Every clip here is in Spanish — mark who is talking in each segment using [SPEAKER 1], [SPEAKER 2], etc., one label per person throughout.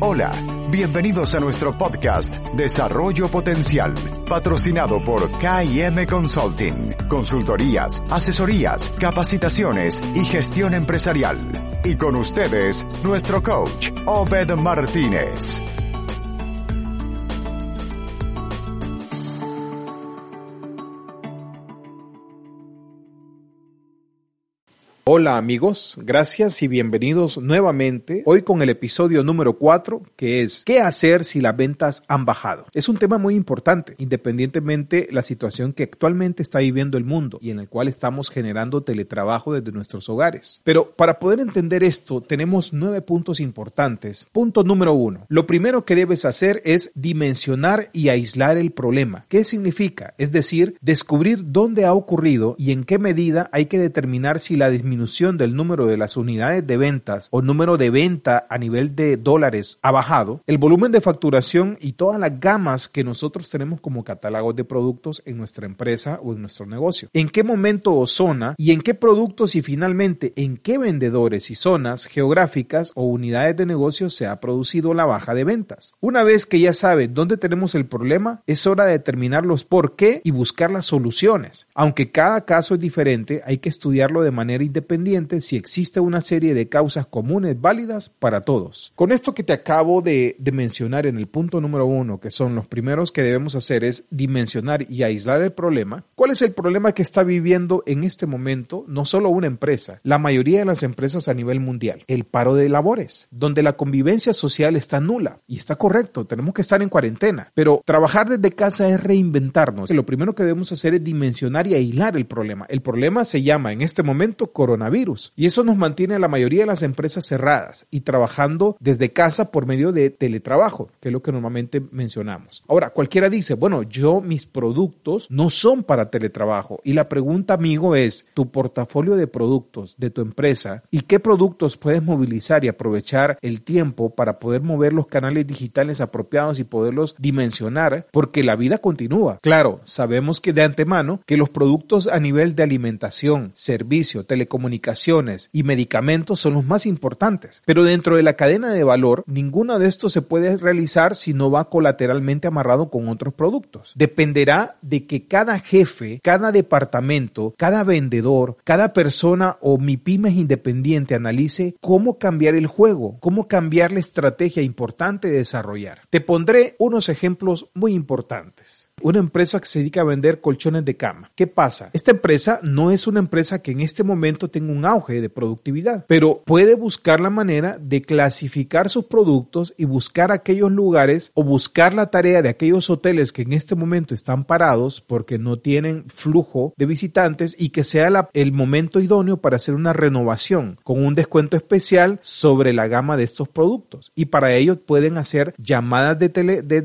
[SPEAKER 1] Hola, bienvenidos a nuestro podcast Desarrollo Potencial, patrocinado por KM Consulting, consultorías, asesorías, capacitaciones y gestión empresarial. Y con ustedes, nuestro coach, Obed Martínez.
[SPEAKER 2] Hola amigos, gracias y bienvenidos nuevamente hoy con el episodio número 4 que es ¿qué hacer si las ventas han bajado? Es un tema muy importante independientemente la situación que actualmente está viviendo el mundo y en el cual estamos generando teletrabajo desde nuestros hogares. Pero para poder entender esto tenemos nueve puntos importantes. Punto número uno, lo primero que debes hacer es dimensionar y aislar el problema. ¿Qué significa? Es decir, descubrir dónde ha ocurrido y en qué medida hay que determinar si la disminución del número de las unidades de ventas o número de venta a nivel de dólares ha bajado, el volumen de facturación y todas las gamas que nosotros tenemos como catálogos de productos en nuestra empresa o en nuestro negocio. ¿En qué momento o zona y en qué productos y finalmente en qué vendedores y zonas geográficas o unidades de negocio se ha producido la baja de ventas? Una vez que ya sabe dónde tenemos el problema, es hora de determinar los por qué y buscar las soluciones. Aunque cada caso es diferente, hay que estudiarlo de manera independiente si existe una serie de causas comunes válidas para todos. Con esto que te acabo de, de mencionar en el punto número uno, que son los primeros que debemos hacer es dimensionar y aislar el problema, ¿cuál es el problema que está viviendo en este momento no solo una empresa, la mayoría de las empresas a nivel mundial? El paro de labores, donde la convivencia social está nula. Y está correcto, tenemos que estar en cuarentena, pero trabajar desde casa es reinventarnos. Lo primero que debemos hacer es dimensionar y aislar el problema. El problema se llama en este momento coronavirus Y eso nos mantiene a la mayoría de las empresas cerradas y trabajando desde casa por medio de teletrabajo, que es lo que normalmente mencionamos. Ahora, cualquiera dice, bueno, yo mis productos no son para teletrabajo. Y la pregunta, amigo, es tu portafolio de productos de tu empresa y qué productos puedes movilizar y aprovechar el tiempo para poder mover los canales digitales apropiados y poderlos dimensionar, porque la vida continúa. Claro, sabemos que de antemano que los productos a nivel de alimentación, servicio, telecomunicación, comunicaciones y medicamentos son los más importantes. Pero dentro de la cadena de valor, ninguno de estos se puede realizar si no va colateralmente amarrado con otros productos. Dependerá de que cada jefe, cada departamento, cada vendedor, cada persona o mi pymes independiente analice cómo cambiar el juego, cómo cambiar la estrategia importante de desarrollar. Te pondré unos ejemplos muy importantes una empresa que se dedica a vender colchones de cama. ¿Qué pasa? Esta empresa no es una empresa que en este momento tenga un auge de productividad, pero puede buscar la manera de clasificar sus productos y buscar aquellos lugares o buscar la tarea de aquellos hoteles que en este momento están parados porque no tienen flujo de visitantes y que sea el momento idóneo para hacer una renovación con un descuento especial sobre la gama de estos productos. Y para ello pueden hacer llamadas de, de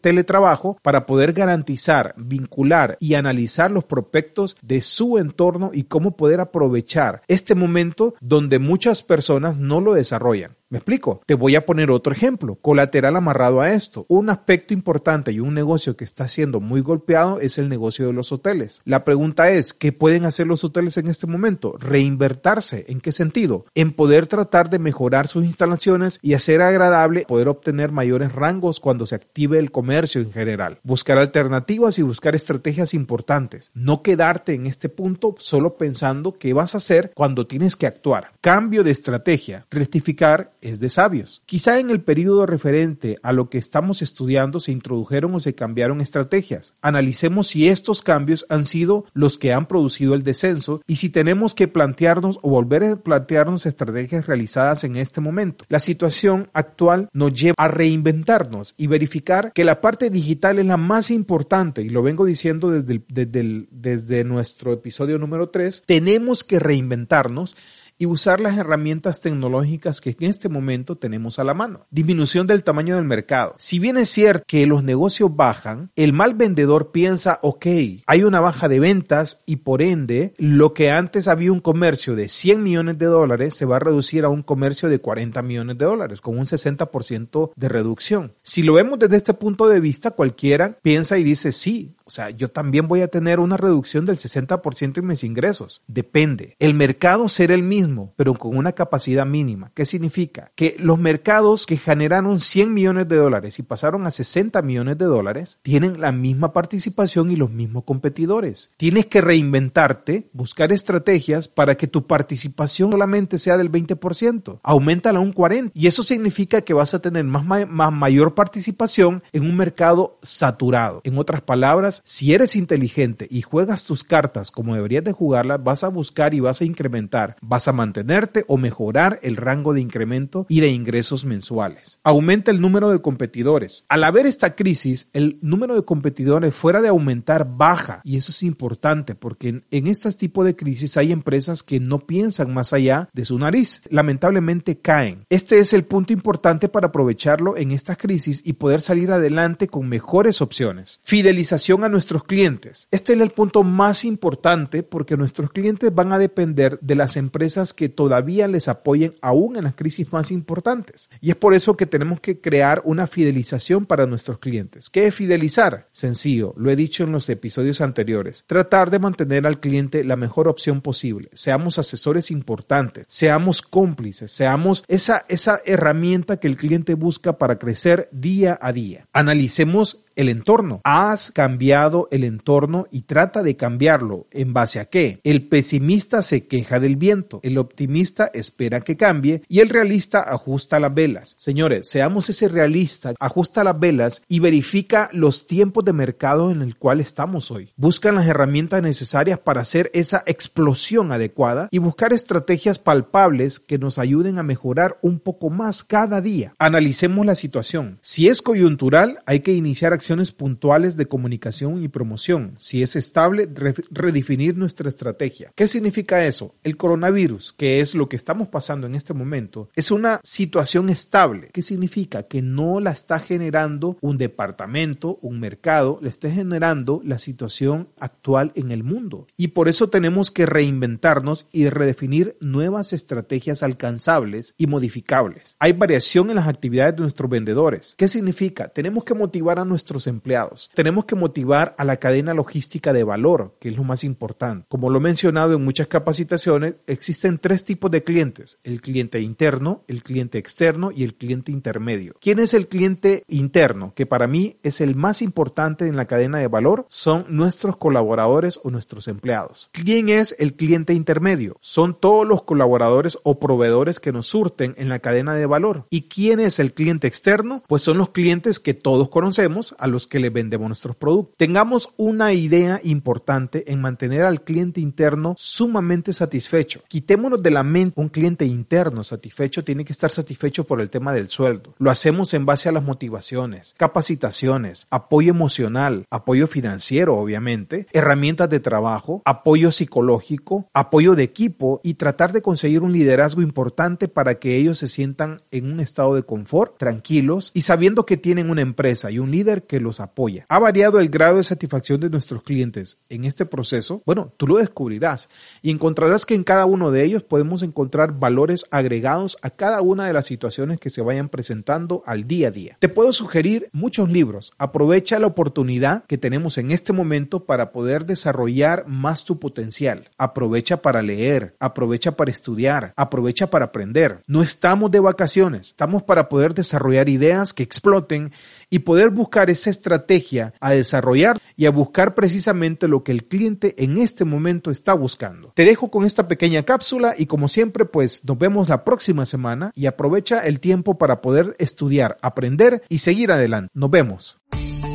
[SPEAKER 2] teletrabajo para poder garantizar garantizar, vincular y analizar los prospectos de su entorno y cómo poder aprovechar este momento donde muchas personas no lo desarrollan. ¿Me explico? Te voy a poner otro ejemplo, colateral amarrado a esto. Un aspecto importante y un negocio que está siendo muy golpeado es el negocio de los hoteles. La pregunta es, ¿qué pueden hacer los hoteles en este momento? Reinvertirse. ¿En qué sentido? En poder tratar de mejorar sus instalaciones y hacer agradable poder obtener mayores rangos cuando se active el comercio en general. Buscar alternativas y buscar estrategias importantes. No quedarte en este punto solo pensando qué vas a hacer cuando tienes que actuar. Cambio de estrategia. Rectificar es de sabios. Quizá en el periodo referente a lo que estamos estudiando se introdujeron o se cambiaron estrategias. Analicemos si estos cambios han sido los que han producido el descenso y si tenemos que plantearnos o volver a plantearnos estrategias realizadas en este momento. La situación actual nos lleva a reinventarnos y verificar que la parte digital es la más importante y lo vengo diciendo desde, desde, nuestro episodio número 3. Tenemos que reinventarnos y usar las herramientas tecnológicas que en este momento tenemos a la mano. Disminución del tamaño del mercado. Si bien es cierto que los negocios bajan, el mal vendedor piensa, ok, hay una baja de ventas y por ende lo que antes había un comercio de 100 millones de dólares se va a reducir a un comercio de 40 millones de dólares con un 60% de reducción. Si lo vemos desde este punto de vista, cualquiera piensa y dice, sí, o sea, yo también voy a tener una reducción del 60% en mis ingresos. Depende. El mercado será el mismo mismo, pero con una capacidad mínima. ¿Qué significa? Que los mercados que generaron 100 millones de dólares y pasaron a 60 millones de dólares tienen la misma participación y los mismos competidores. Tienes que reinventarte, buscar estrategias para que tu participación solamente sea del 20%. Aumentala a un 40%. Y eso significa que vas a tener más, más mayor participación en un mercado saturado. En otras palabras, si eres inteligente y juegas tus cartas como deberías de jugarlas, vas a buscar y vas a incrementar, vas a mantenerte o mejorar el rango de incremento y de ingresos mensuales. Aumenta el número de competidores. Al haber esta crisis, el número de competidores fuera de aumentar baja y eso es importante porque en, en este tipo de crisis hay empresas que no piensan más allá de su nariz. Lamentablemente caen. Este es el punto importante para aprovecharlo en esta crisis y poder salir adelante con mejores opciones. Fidelización a nuestros clientes. Este es el punto más importante porque nuestros clientes van a depender de las empresas que todavía les apoyen aún en las crisis más importantes. Y es por eso que tenemos que crear una fidelización para nuestros clientes. ¿Qué es fidelizar? Sencillo, lo he dicho en los episodios anteriores. Tratar de mantener al cliente la mejor opción posible. Seamos asesores importantes, seamos cómplices, seamos esa, esa herramienta que el cliente busca para crecer día a día. Analicemos el entorno. Has cambiado el entorno y trata de cambiarlo. ¿En base a qué? El pesimista se queja del viento, el optimista espera que cambie y el realista ajusta las velas. Señores, seamos ese realista, ajusta las velas y verifica los tiempos de mercado en el cual estamos hoy. Buscan las herramientas necesarias para hacer esa explosión adecuada y buscar estrategias palpables que nos ayuden a mejorar un poco más cada día. Analicemos la situación. Si es coyuntural, hay que iniciar acciones puntuales de comunicación y promoción. Si es estable, redefinir nuestra estrategia. ¿Qué significa eso? El coronavirus, que es lo que estamos pasando en este momento, es una situación estable. ¿Qué significa? Que no la está generando un departamento, un mercado, le está generando la situación actual en el mundo. Y por eso tenemos que reinventarnos y redefinir nuevas estrategias alcanzables y modificables. Hay variación en las actividades de nuestros vendedores. ¿Qué significa? Tenemos que motivar a nuestros empleados. Tenemos que motivar a la cadena logística de valor, que es lo más importante. Como lo he mencionado en muchas capacitaciones, existen tres tipos de clientes, el cliente interno, el cliente externo y el cliente intermedio. ¿Quién es el cliente interno? Que para mí es el más importante en la cadena de valor, son nuestros colaboradores o nuestros empleados. ¿Quién es el cliente intermedio? Son todos los colaboradores o proveedores que nos surten en la cadena de valor. ¿Y quién es el cliente externo? Pues son los clientes que todos conocemos, a los que le vendemos nuestros productos. Tengamos una idea importante en mantener al cliente interno sumamente satisfecho. Quitémonos de la mente un cliente interno satisfecho tiene que estar satisfecho por el tema del sueldo. Lo hacemos en base a las motivaciones, capacitaciones, apoyo emocional, apoyo financiero, obviamente, herramientas de trabajo, apoyo psicológico, apoyo de equipo y tratar de conseguir un liderazgo importante para que ellos se sientan en un estado de confort, tranquilos y sabiendo que tienen una empresa y un líder que los apoya. ¿Ha variado el grado de satisfacción de nuestros clientes en este proceso? Bueno, tú lo descubrirás y encontrarás que en cada uno de ellos podemos encontrar valores agregados a cada una de las situaciones que se vayan presentando al día a día. Te puedo sugerir muchos libros. Aprovecha la oportunidad que tenemos en este momento para poder desarrollar más tu potencial. Aprovecha para leer, aprovecha para estudiar, aprovecha para aprender. No estamos de vacaciones, estamos para poder desarrollar ideas que exploten y poder buscar esa estrategia a desarrollar y a buscar precisamente lo que el cliente en este momento está buscando. Te dejo con esta pequeña cápsula y como siempre pues nos vemos la próxima semana y aprovecha el tiempo para poder estudiar, aprender y seguir adelante. Nos vemos.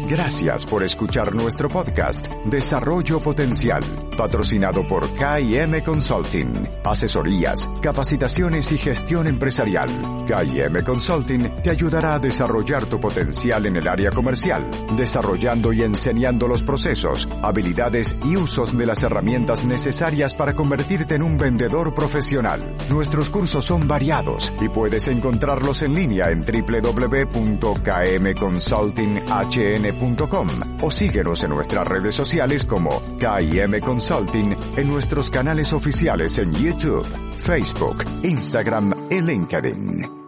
[SPEAKER 1] Gracias por escuchar nuestro podcast Desarrollo Potencial, patrocinado por KM Consulting, asesorías, capacitaciones y gestión empresarial. KM Consulting te ayudará a desarrollar tu potencial en el área comercial, desarrollando y enseñando los procesos, habilidades y usos de las herramientas necesarias para convertirte en un vendedor profesional. Nuestros cursos son variados y puedes encontrarlos en línea en www.kmconsultinghn.com o síguenos en nuestras redes sociales como KIM Consulting en nuestros canales oficiales en YouTube, Facebook, Instagram y LinkedIn.